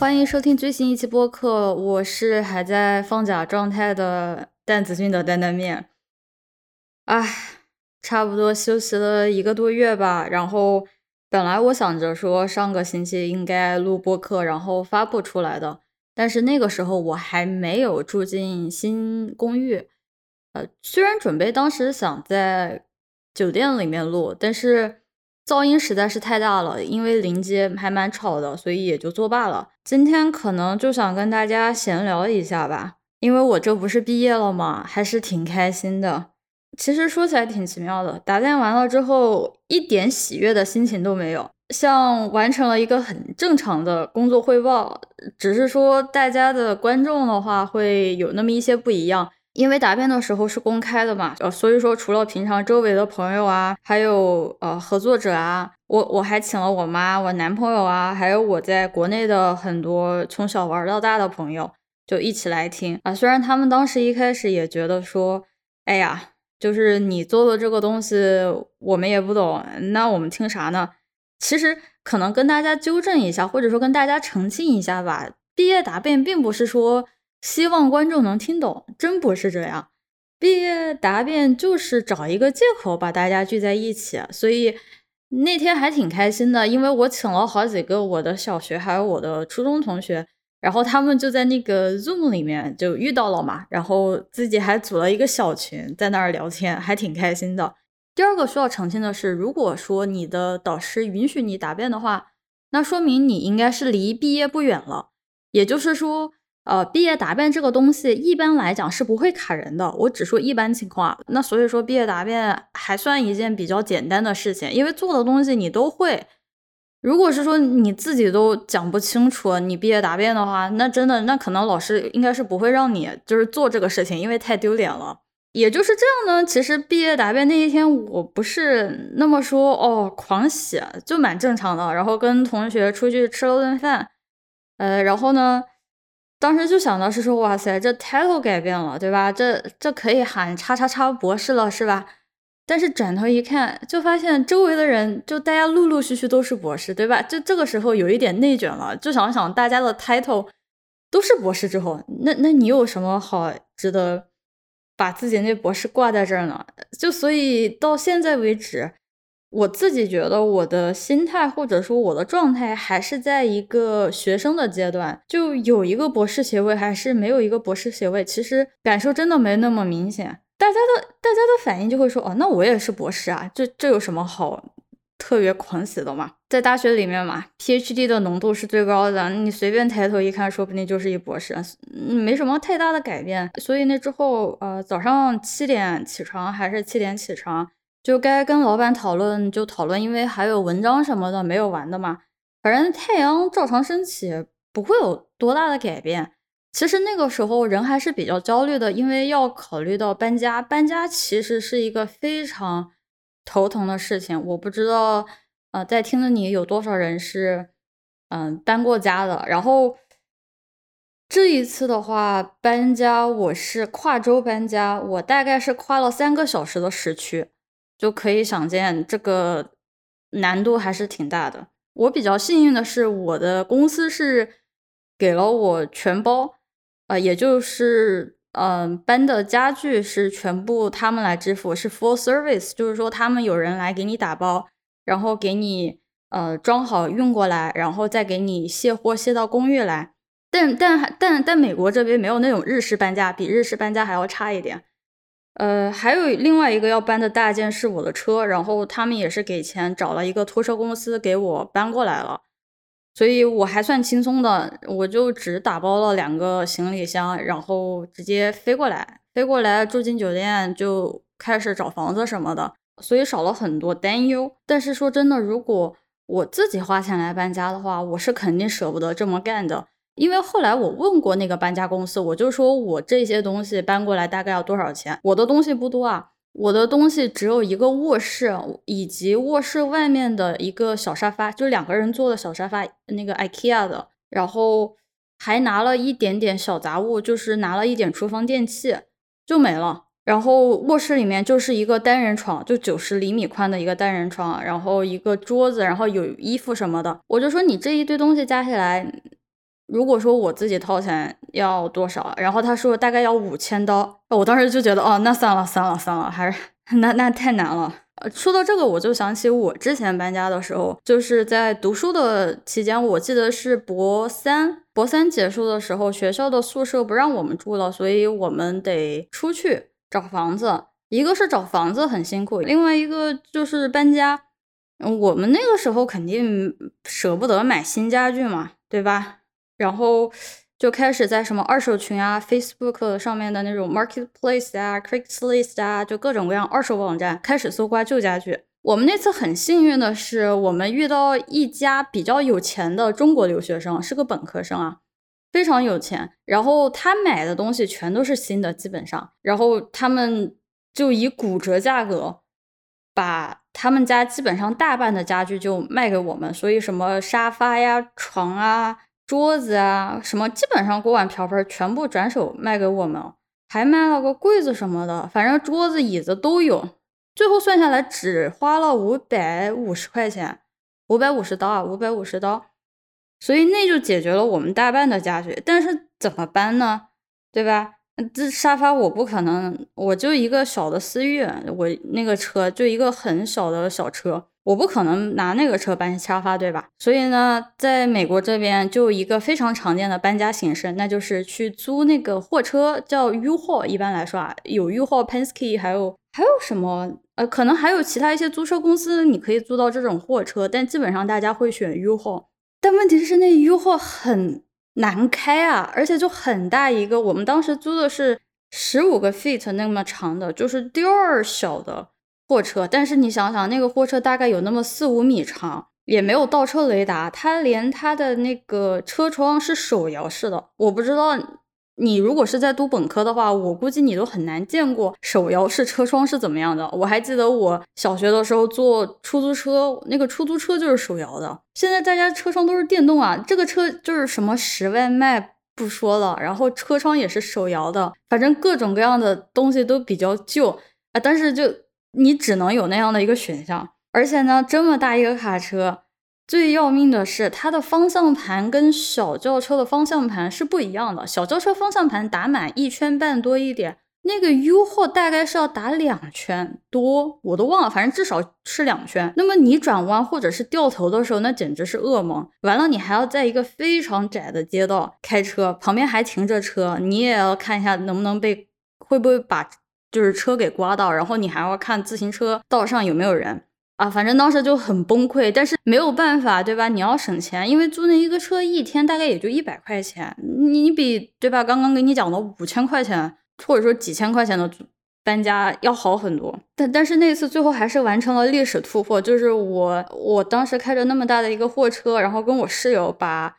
欢迎收听最新一期播客，我是还在放假状态的蛋子君的担担面。唉，差不多休息了一个多月吧。然后本来我想着说上个星期应该录播客，然后发布出来的，但是那个时候我还没有住进新公寓。呃，虽然准备当时想在酒店里面录，但是。噪音实在是太大了，因为临街还蛮吵的，所以也就作罢了。今天可能就想跟大家闲聊一下吧，因为我这不是毕业了吗？还是挺开心的。其实说起来挺奇妙的，答辩完了之后一点喜悦的心情都没有，像完成了一个很正常的工作汇报，只是说大家的观众的话会有那么一些不一样。因为答辩的时候是公开的嘛，呃，所以说除了平常周围的朋友啊，还有呃合作者啊，我我还请了我妈、我男朋友啊，还有我在国内的很多从小玩到大的朋友，就一起来听啊。虽然他们当时一开始也觉得说，哎呀，就是你做的这个东西我们也不懂，那我们听啥呢？其实可能跟大家纠正一下，或者说跟大家澄清一下吧，毕业答辩并不是说。希望观众能听懂，真不是这样。毕业答辩就是找一个借口把大家聚在一起，所以那天还挺开心的，因为我请了好几个我的小学还有我的初中同学，然后他们就在那个 Zoom 里面就遇到了嘛，然后自己还组了一个小群在那儿聊天，还挺开心的。第二个需要澄清的是，如果说你的导师允许你答辩的话，那说明你应该是离毕业不远了，也就是说。呃，毕业答辩这个东西一般来讲是不会卡人的。我只说一般情况，那所以说毕业答辩还算一件比较简单的事情，因为做的东西你都会。如果是说你自己都讲不清楚，你毕业答辩的话，那真的那可能老师应该是不会让你就是做这个事情，因为太丢脸了。也就是这样呢，其实毕业答辩那一天，我不是那么说哦狂喜，就蛮正常的。然后跟同学出去吃了顿饭，呃，然后呢。当时就想到是说，哇塞，这 title 改变了，对吧？这这可以喊叉叉叉博士了，是吧？但是转头一看，就发现周围的人，就大家陆陆续续都是博士，对吧？就这个时候有一点内卷了，就想想大家的 title 都是博士之后，那那你有什么好值得把自己那博士挂在这儿呢？就所以到现在为止。我自己觉得我的心态或者说我的状态还是在一个学生的阶段，就有一个博士学位还是没有一个博士学位，其实感受真的没那么明显。大家的大家的反应就会说，哦，那我也是博士啊，这这有什么好特别狂喜的嘛？在大学里面嘛，PhD 的浓度是最高的，你随便抬头一看，说不定就是一博士，没什么太大的改变。所以那之后，呃，早上七点起床还是七点起床。就该跟老板讨论就讨论，因为还有文章什么的没有完的嘛。反正太阳照常升起，不会有多大的改变。其实那个时候人还是比较焦虑的，因为要考虑到搬家。搬家其实是一个非常头疼的事情。我不知道，呃，在听的你有多少人是嗯搬过家的。然后这一次的话，搬家我是跨州搬家，我大概是跨了三个小时的时区。就可以想见，这个难度还是挺大的。我比较幸运的是，我的公司是给了我全包，呃，也就是嗯，搬的家具是全部他们来支付，是 full service，就是说他们有人来给你打包，然后给你呃装好运过来，然后再给你卸货卸到公寓来。但但但但美国这边没有那种日式搬家，比日式搬家还要差一点。呃，还有另外一个要搬的大件是我的车，然后他们也是给钱找了一个拖车公司给我搬过来了，所以我还算轻松的，我就只打包了两个行李箱，然后直接飞过来，飞过来住进酒店就开始找房子什么的，所以少了很多担忧。但是说真的，如果我自己花钱来搬家的话，我是肯定舍不得这么干的。因为后来我问过那个搬家公司，我就说我这些东西搬过来大概要多少钱？我的东西不多啊，我的东西只有一个卧室以及卧室外面的一个小沙发，就两个人坐的小沙发，那个 IKEA 的，然后还拿了一点点小杂物，就是拿了一点厨房电器，就没了。然后卧室里面就是一个单人床，就九十厘米宽的一个单人床，然后一个桌子，然后有衣服什么的。我就说你这一堆东西加起来。如果说我自己掏钱要多少，然后他说大概要五千刀，我当时就觉得哦，那算了算了算了，还是 那那太难了。呃，说到这个，我就想起我之前搬家的时候，就是在读书的期间，我记得是博三，博三结束的时候，学校的宿舍不让我们住了，所以我们得出去找房子。一个是找房子很辛苦，另外一个就是搬家。我们那个时候肯定舍不得买新家具嘛，对吧？然后就开始在什么二手群啊、Facebook 上面的那种 Marketplace 啊、Craigslist 啊，就各种各样二手网站开始搜刮旧家具。我们那次很幸运的是，我们遇到一家比较有钱的中国留学生，是个本科生啊，非常有钱。然后他买的东西全都是新的，基本上，然后他们就以骨折价格把。他们家基本上大半的家具就卖给我们，所以什么沙发呀、床啊、桌子啊，什么基本上锅碗瓢盆全部转手卖给我们，还卖了个柜子什么的，反正桌子椅子都有。最后算下来只花了五百五十块钱，五百五十刀啊，五百五十刀。所以那就解决了我们大半的家具。但是怎么搬呢？对吧？这沙发我不可能，我就一个小的思域，我那个车就一个很小的小车，我不可能拿那个车搬沙发，对吧？所以呢，在美国这边就一个非常常见的搬家形式，那就是去租那个货车，叫 U-Haul。一般来说啊，有 U-Haul、Penske，还有还有什么？呃，可能还有其他一些租车公司，你可以租到这种货车，但基本上大家会选 U-Haul。但问题是那 U-Haul 很。难开啊，而且就很大一个。我们当时租的是十五个 feet 那么长的，就是第二小的货车。但是你想想，那个货车大概有那么四五米长，也没有倒车雷达，它连它的那个车窗是手摇式的。我不知道。你如果是在读本科的话，我估计你都很难见过手摇式车窗是怎么样的。我还记得我小学的时候坐出租车，那个出租车就是手摇的。现在大家车窗都是电动啊，这个车就是什么十外卖不说了，然后车窗也是手摇的，反正各种各样的东西都比较旧啊。但是就你只能有那样的一个选项，而且呢，这么大一个卡车。最要命的是，它的方向盘跟小轿车的方向盘是不一样的。小轿车方向盘打满一圈半多一点，那个 U 货大概是要打两圈多，我都忘了，反正至少是两圈。那么你转弯或者是掉头的时候，那简直是噩梦。完了，你还要在一个非常窄的街道开车，旁边还停着车，你也要看一下能不能被会不会把就是车给刮到，然后你还要看自行车道上有没有人。啊，反正当时就很崩溃，但是没有办法，对吧？你要省钱，因为租那一个车一天大概也就一百块钱，你比对吧？刚刚给你讲的五千块钱，或者说几千块钱的搬家要好很多。但但是那次最后还是完成了历史突破，就是我我当时开着那么大的一个货车，然后跟我室友把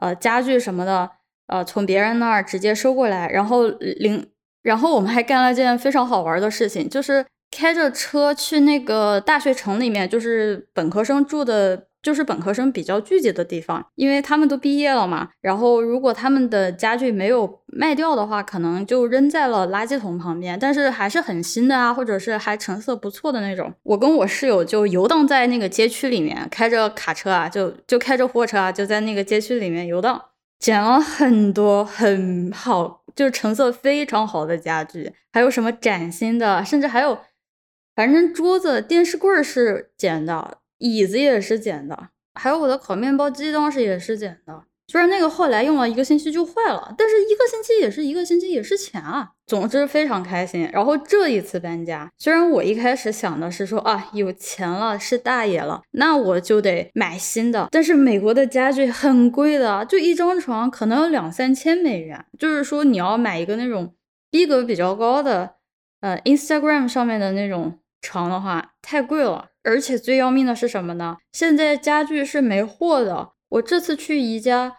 呃家具什么的呃从别人那儿直接收过来，然后零，然后我们还干了件非常好玩的事情，就是。开着车去那个大学城里面，就是本科生住的，就是本科生比较聚集的地方，因为他们都毕业了嘛。然后如果他们的家具没有卖掉的话，可能就扔在了垃圾桶旁边，但是还是很新的啊，或者是还成色不错的那种。我跟我室友就游荡在那个街区里面，开着卡车啊，就就开着货车啊，就在那个街区里面游荡，捡了很多很好，就是成色非常好的家具，还有什么崭新的，甚至还有。反正桌子、电视柜是捡的，椅子也是捡的，还有我的烤面包机当时也是捡的。虽然那个后来用了一个星期就坏了，但是一个星期也是一个星期，也是钱啊。总之非常开心。然后这一次搬家，虽然我一开始想的是说啊，有钱了是大爷了，那我就得买新的。但是美国的家具很贵的，就一张床可能要两三千美元，就是说你要买一个那种逼格比较高的，呃，Instagram 上面的那种。床的话太贵了，而且最要命的是什么呢？现在家具是没货的。我这次去宜家，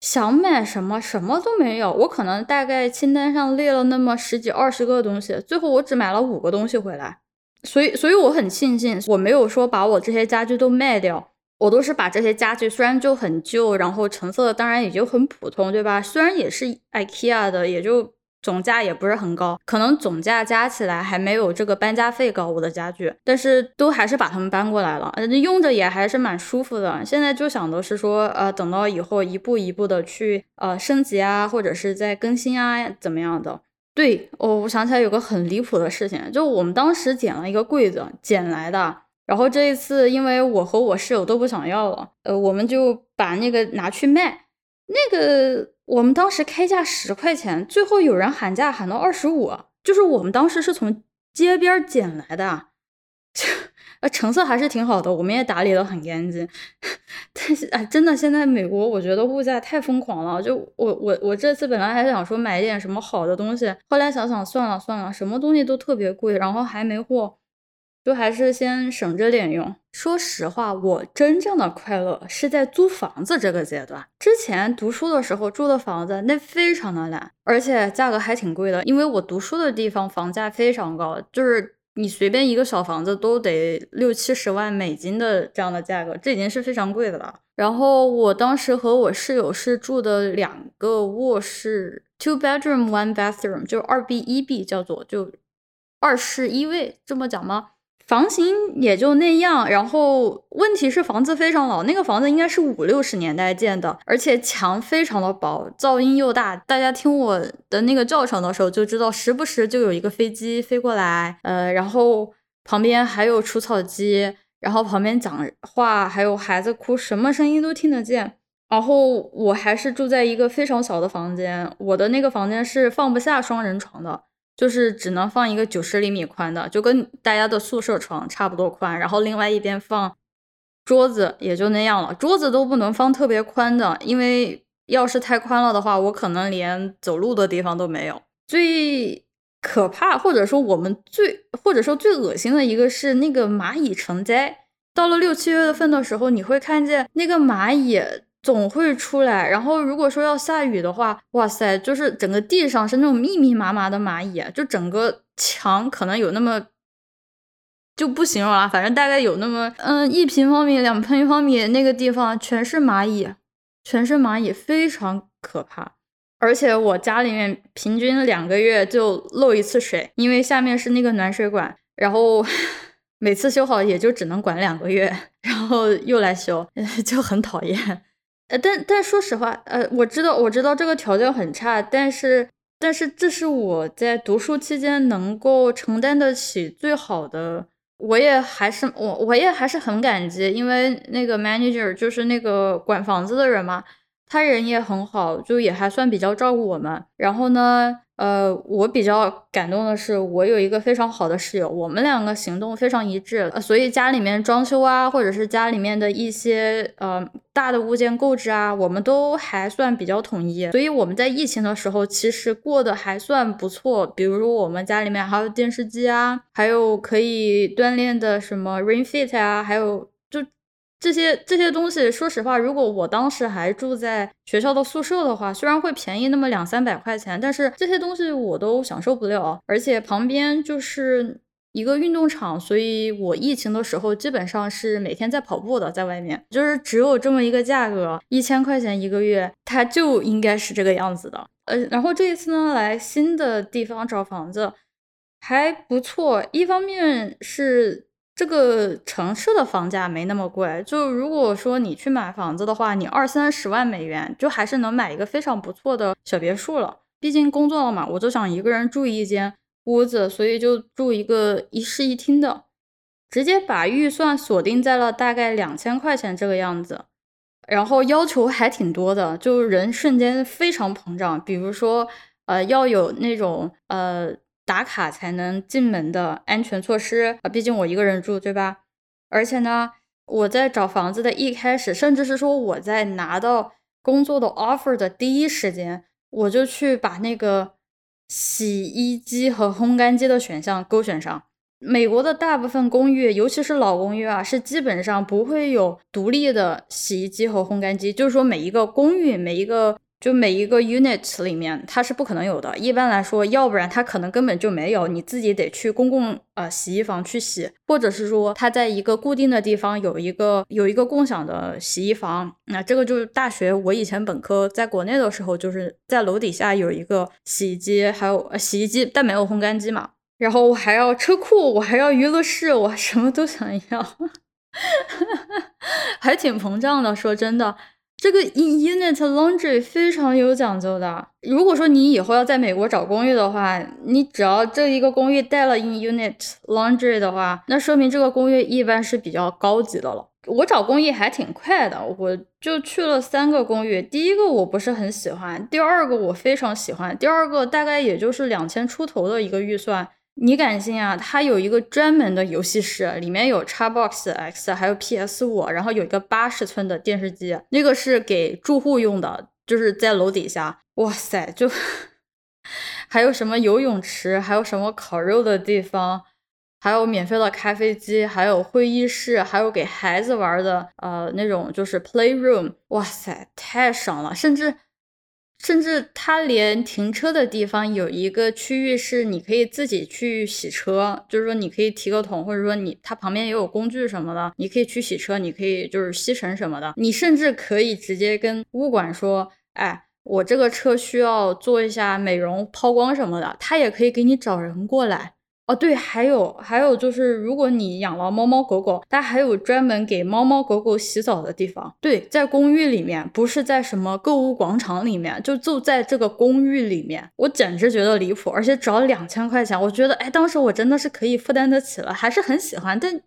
想买什么什么都没有。我可能大概清单上列了那么十几二十个东西，最后我只买了五个东西回来。所以，所以我很庆幸我没有说把我这些家具都卖掉，我都是把这些家具虽然就很旧，然后成色当然也就很普通，对吧？虽然也是 IKEA 的，也就总价也不是很高，可能总价加起来还没有这个搬家费高。我的家具，但是都还是把它们搬过来了，呃，用着也还是蛮舒服的。现在就想的是说，呃，等到以后一步一步的去呃升级啊，或者是在更新啊，怎么样的？对，哦，我想起来有个很离谱的事情，就我们当时捡了一个柜子，捡来的。然后这一次，因为我和我室友都不想要了，呃，我们就把那个拿去卖。那个我们当时开价十块钱，最后有人喊价喊到二十五，就是我们当时是从街边捡来的，呃，成色还是挺好的，我们也打理的很干净。但是啊，真的现在美国，我觉得物价太疯狂了。就我我我这次本来还想说买一点什么好的东西，后来想想算了算了，什么东西都特别贵，然后还没货。就还是先省着点用。说实话，我真正的快乐是在租房子这个阶段。之前读书的时候住的房子那非常的烂，而且价格还挺贵的。因为我读书的地方房价非常高，就是你随便一个小房子都得六七十万美金的这样的价格，这已经是非常贵的了。然后我当时和我室友是住的两个卧室，two bedroom one bathroom，就是二 B 一 B，叫做就二室一卫，这么讲吗？房型也就那样，然后问题是房子非常老，那个房子应该是五六十年代建的，而且墙非常的薄，噪音又大。大家听我的那个教程的时候就知道，时不时就有一个飞机飞过来，呃，然后旁边还有除草机，然后旁边讲话，还有孩子哭，什么声音都听得见。然后我还是住在一个非常小的房间，我的那个房间是放不下双人床的。就是只能放一个九十厘米宽的，就跟大家的宿舍床差不多宽，然后另外一边放桌子，也就那样了。桌子都不能放特别宽的，因为要是太宽了的话，我可能连走路的地方都没有。最可怕，或者说我们最或者说最恶心的一个是那个蚂蚁成灾。到了六七月份的时候，你会看见那个蚂蚁。总会出来，然后如果说要下雨的话，哇塞，就是整个地上是那种密密麻麻的蚂蚁，就整个墙可能有那么就不形容了，反正大概有那么嗯一平方米、两平方米那个地方全是蚂蚁，全是蚂蚁，非常可怕。而且我家里面平均两个月就漏一次水，因为下面是那个暖水管，然后 每次修好也就只能管两个月，然后又来修，就很讨厌。呃，但但说实话，呃，我知道我知道这个条件很差，但是但是这是我在读书期间能够承担得起最好的，我也还是我我也还是很感激，因为那个 manager 就是那个管房子的人嘛，他人也很好，就也还算比较照顾我们，然后呢。呃，我比较感动的是，我有一个非常好的室友，我们两个行动非常一致，所以家里面装修啊，或者是家里面的一些呃大的物件购置啊，我们都还算比较统一。所以我们在疫情的时候，其实过得还算不错。比如说我们家里面还有电视机啊，还有可以锻炼的什么 RainFit 啊，还有。这些这些东西，说实话，如果我当时还住在学校的宿舍的话，虽然会便宜那么两三百块钱，但是这些东西我都享受不了。而且旁边就是一个运动场，所以我疫情的时候基本上是每天在跑步的，在外面就是只有这么一个价格，一千块钱一个月，它就应该是这个样子的。呃，然后这一次呢，来新的地方找房子还不错，一方面是。这个城市的房价没那么贵，就如果说你去买房子的话，你二三十万美元就还是能买一个非常不错的小别墅了。毕竟工作了嘛，我就想一个人住一间屋子，所以就住一个一室一厅的，直接把预算锁定在了大概两千块钱这个样子。然后要求还挺多的，就人瞬间非常膨胀。比如说，呃，要有那种呃。打卡才能进门的安全措施啊，毕竟我一个人住，对吧？而且呢，我在找房子的一开始，甚至是说我在拿到工作的 offer 的第一时间，我就去把那个洗衣机和烘干机的选项勾选上。美国的大部分公寓，尤其是老公寓啊，是基本上不会有独立的洗衣机和烘干机，就是说每一个公寓每一个。就每一个 unit 里面它是不可能有的。一般来说，要不然它可能根本就没有，你自己得去公共呃洗衣房去洗，或者是说它在一个固定的地方有一个有一个共享的洗衣房。那这个就是大学我以前本科在国内的时候，就是在楼底下有一个洗衣机，还有洗衣机，但没有烘干机嘛。然后我还要车库，我还要娱乐室，我什么都想要，还挺膨胀的。说真的。这个 in unit laundry 非常有讲究的。如果说你以后要在美国找公寓的话，你只要这一个公寓带了 in unit laundry 的话，那说明这个公寓一般是比较高级的了。我找公寓还挺快的，我就去了三个公寓。第一个我不是很喜欢，第二个我非常喜欢，第二个大概也就是两千出头的一个预算。你敢信啊？它有一个专门的游戏室，里面有 Xbox X，还有 PS 五，然后有一个八十寸的电视机，那个是给住户用的，就是在楼底下。哇塞，就 还有什么游泳池，还有什么烤肉的地方，还有免费的咖啡机，还有会议室，还有给孩子玩的呃那种就是 playroom。哇塞，太爽了，甚至。甚至它连停车的地方有一个区域是你可以自己去洗车，就是说你可以提个桶，或者说你它旁边也有工具什么的，你可以去洗车，你可以就是吸尘什么的。你甚至可以直接跟物管说，哎，我这个车需要做一下美容、抛光什么的，他也可以给你找人过来。对，还有还有就是，如果你养了猫猫狗狗，它还有专门给猫猫狗狗洗澡的地方。对，在公寓里面，不是在什么购物广场里面，就就在这个公寓里面。我简直觉得离谱，而且只要两千块钱，我觉得，哎，当时我真的是可以负担得起了，还是很喜欢。但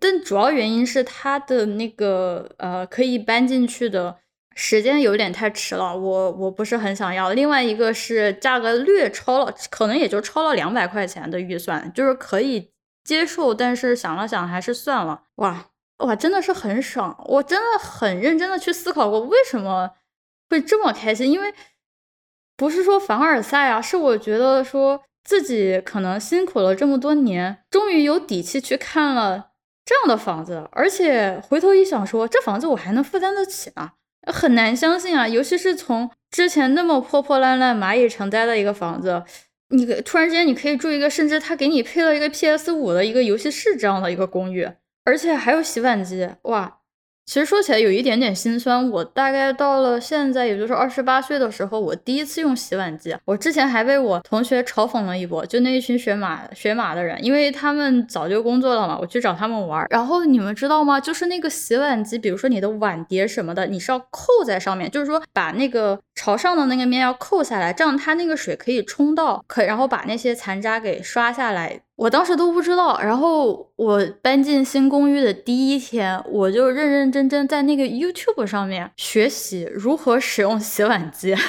但主要原因是它的那个呃，可以搬进去的。时间有点太迟了，我我不是很想要。另外一个是价格略超了，可能也就超了两百块钱的预算，就是可以接受，但是想了想还是算了。哇哇，真的是很爽，我真的很认真的去思考过为什么会这么开心，因为不是说凡尔赛啊，是我觉得说自己可能辛苦了这么多年，终于有底气去看了这样的房子，而且回头一想说，这房子我还能负担得起呢。很难相信啊，尤其是从之前那么破破烂烂、蚂蚁成灾的一个房子，你突然之间你可以住一个，甚至他给你配了一个 PS 五的一个游戏室这样的一个公寓，而且还有洗碗机，哇！其实说起来有一点点心酸，我大概到了现在，也就是二十八岁的时候，我第一次用洗碗机。我之前还被我同学嘲讽了一波，就那一群学马学马的人，因为他们早就工作了嘛，我去找他们玩。然后你们知道吗？就是那个洗碗机，比如说你的碗碟什么的，你是要扣在上面，就是说把那个朝上的那个面要扣下来，这样它那个水可以冲到，可然后把那些残渣给刷下来。我当时都不知道，然后我搬进新公寓的第一天，我就认认真真在那个 YouTube 上面学习如何使用洗碗机。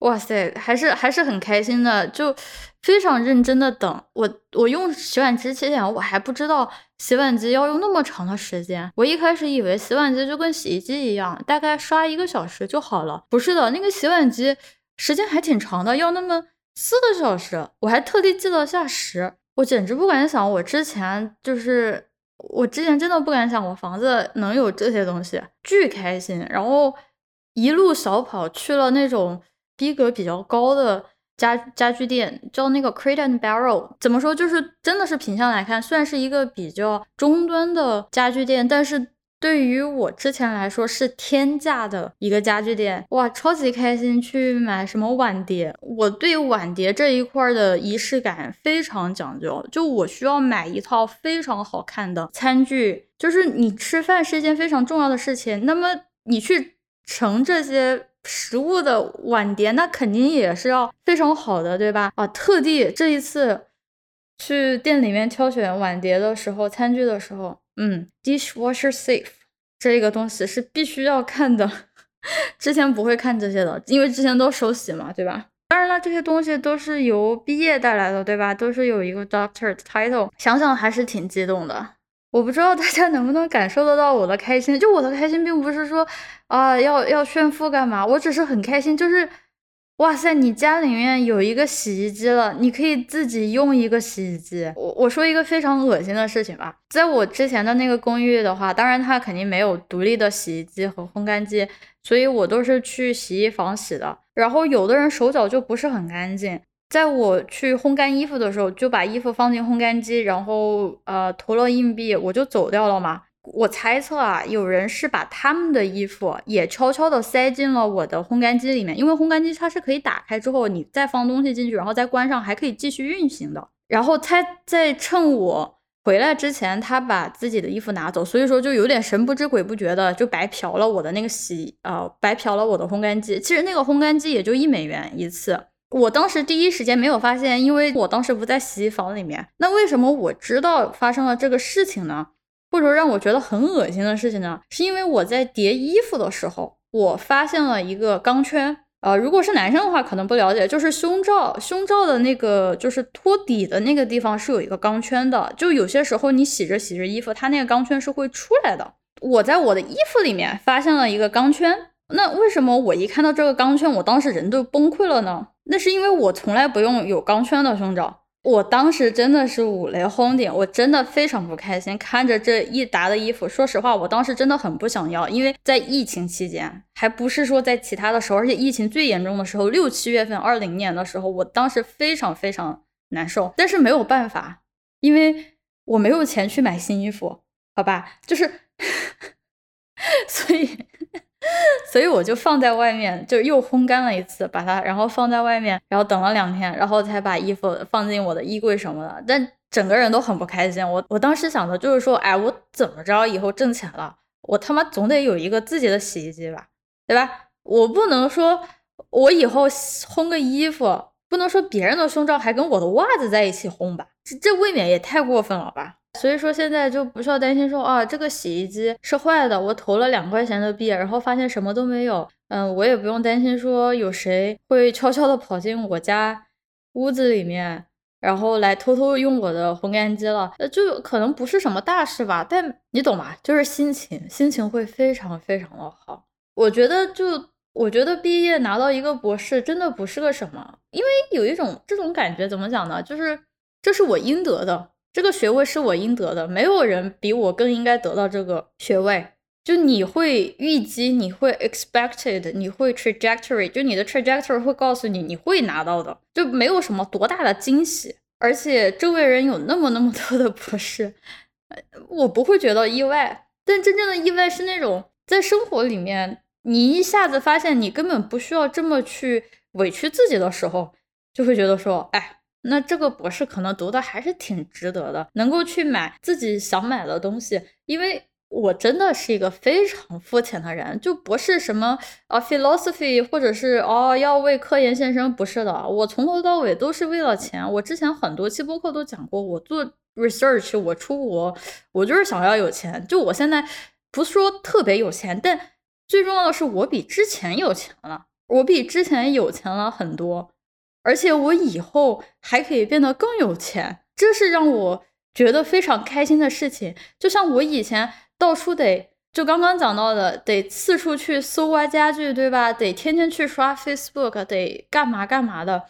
哇塞，还是还是很开心的，就非常认真的等我。我用洗碗机之前，我还不知道洗碗机要用那么长的时间。我一开始以为洗碗机就跟洗衣机一样，大概刷一个小时就好了。不是的，那个洗碗机时间还挺长的，要那么。四个小时，我还特地记了下时，我简直不敢想，我之前就是我之前真的不敢想，我房子能有这些东西，巨开心。然后一路小跑去了那种逼格比较高的家家具店，叫那个 Crate and Barrel。怎么说，就是真的是品相来看，虽然是一个比较中端的家具店，但是。对于我之前来说是天价的一个家具店，哇，超级开心去买什么碗碟。我对碗碟这一块的仪式感非常讲究，就我需要买一套非常好看的餐具。就是你吃饭是一件非常重要的事情，那么你去盛这些食物的碗碟，那肯定也是要非常好的，对吧？啊，特地这一次去店里面挑选碗碟的时候，餐具的时候。嗯，dishwasher safe 这个东西是必须要看的，之前不会看这些的，因为之前都手洗嘛，对吧？当然了，这些东西都是由毕业带来的，对吧？都是有一个 doctor 的 title，想想还是挺激动的。我不知道大家能不能感受得到我的开心，就我的开心并不是说啊要要炫富干嘛，我只是很开心，就是哇塞，你家里面有一个洗衣机了，你可以自己用一个洗衣机。我我说一个非常恶心的事情吧，在我之前的那个公寓的话，当然它肯定没有独立的洗衣机和烘干机，所以我都是去洗衣房洗的。然后有的人手脚就不是很干净，在我去烘干衣服的时候，就把衣服放进烘干机，然后呃投了硬币，我就走掉了嘛。我猜测啊，有人是把他们的衣服也悄悄的塞进了我的烘干机里面，因为烘干机它是可以打开之后，你再放东西进去，然后再关上，还可以继续运行的。然后他在趁我回来之前，他把自己的衣服拿走，所以说就有点神不知鬼不觉的，就白嫖了我的那个洗呃，白嫖了我的烘干机。其实那个烘干机也就一美元一次，我当时第一时间没有发现，因为我当时不在洗衣房里面。那为什么我知道发生了这个事情呢？或者说让我觉得很恶心的事情呢，是因为我在叠衣服的时候，我发现了一个钢圈。呃，如果是男生的话，可能不了解，就是胸罩，胸罩的那个就是托底的那个地方是有一个钢圈的。就有些时候你洗着洗着衣服，它那个钢圈是会出来的。我在我的衣服里面发现了一个钢圈，那为什么我一看到这个钢圈，我当时人都崩溃了呢？那是因为我从来不用有钢圈的胸罩。我当时真的是五雷轰顶，我真的非常不开心，看着这一沓的衣服。说实话，我当时真的很不想要，因为在疫情期间，还不是说在其他的时候，而且疫情最严重的时候，六七月份，二零年的时候，我当时非常非常难受。但是没有办法，因为我没有钱去买新衣服，好吧，就是，所以。所以我就放在外面，就又烘干了一次，把它，然后放在外面，然后等了两天，然后才把衣服放进我的衣柜什么的。但整个人都很不开心。我我当时想的就是说，哎，我怎么着以后挣钱了，我他妈总得有一个自己的洗衣机吧，对吧？我不能说我以后烘个衣服，不能说别人的胸罩还跟我的袜子在一起烘吧，这这未免也太过分了吧。所以说现在就不需要担心说啊，这个洗衣机是坏的，我投了两块钱的币，然后发现什么都没有。嗯，我也不用担心说有谁会悄悄的跑进我家屋子里面，然后来偷偷用我的烘干机了。呃，就可能不是什么大事吧，但你懂吧？就是心情，心情会非常非常的好。我觉得就我觉得毕业拿到一个博士真的不是个什么，因为有一种这种感觉，怎么讲呢？就是这是我应得的。这个学位是我应得的，没有人比我更应该得到这个学位。就你会预计，你会 expected，你会 trajectory，就你的 trajectory 会告诉你你会拿到的，就没有什么多大的惊喜。而且周围人有那么那么多的博士，我不会觉得意外。但真正的意外是那种在生活里面，你一下子发现你根本不需要这么去委屈自己的时候，就会觉得说，哎。那这个博士可能读的还是挺值得的，能够去买自己想买的东西。因为我真的是一个非常肤浅的人，就不是什么啊 philosophy，或者是哦要为科研献身，不是的。我从头到尾都是为了钱。我之前很多期播客都讲过，我做 research，我出国，我就是想要有钱。就我现在不是说特别有钱，但最重要的是我比之前有钱了，我比之前有钱了很多。而且我以后还可以变得更有钱，这是让我觉得非常开心的事情。就像我以前到处得，就刚刚讲到的，得四处去搜刮家具，对吧？得天天去刷 Facebook，得干嘛干嘛的。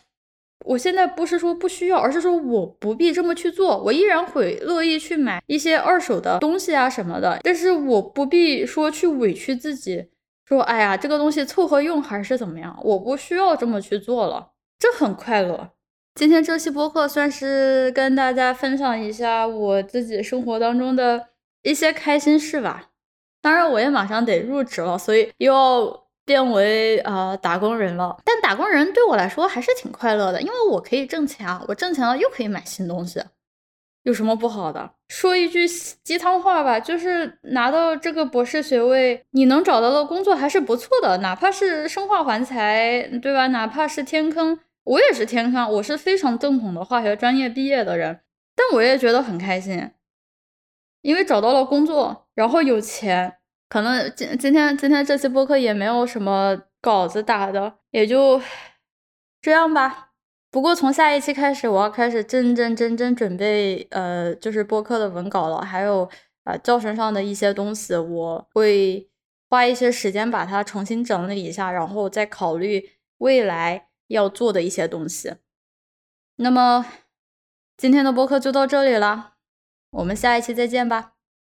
我现在不是说不需要，而是说我不必这么去做。我依然会乐意去买一些二手的东西啊什么的，但是我不必说去委屈自己，说哎呀这个东西凑合用还是怎么样，我不需要这么去做了。这很快乐。今天这期播客算是跟大家分享一下我自己生活当中的一些开心事吧。当然，我也马上得入职了，所以又要变为呃打工人了。但打工人对我来说还是挺快乐的，因为我可以挣钱啊，我挣钱了又可以买新东西，有什么不好的？说一句鸡汤话吧，就是拿到这个博士学位，你能找到的工作还是不错的，哪怕是生化环材，对吧？哪怕是天坑。我也是天坑，我是非常正统的化学专业毕业的人，但我也觉得很开心，因为找到了工作，然后有钱。可能今今天今天这期播客也没有什么稿子打的，也就这样吧。不过从下一期开始，我要开始真真正正准备，呃，就是播客的文稿了，还有啊教程上的一些东西，我会花一些时间把它重新整理一下，然后再考虑未来。要做的一些东西。那么今天的播客就到这里了，我们下一期再见吧。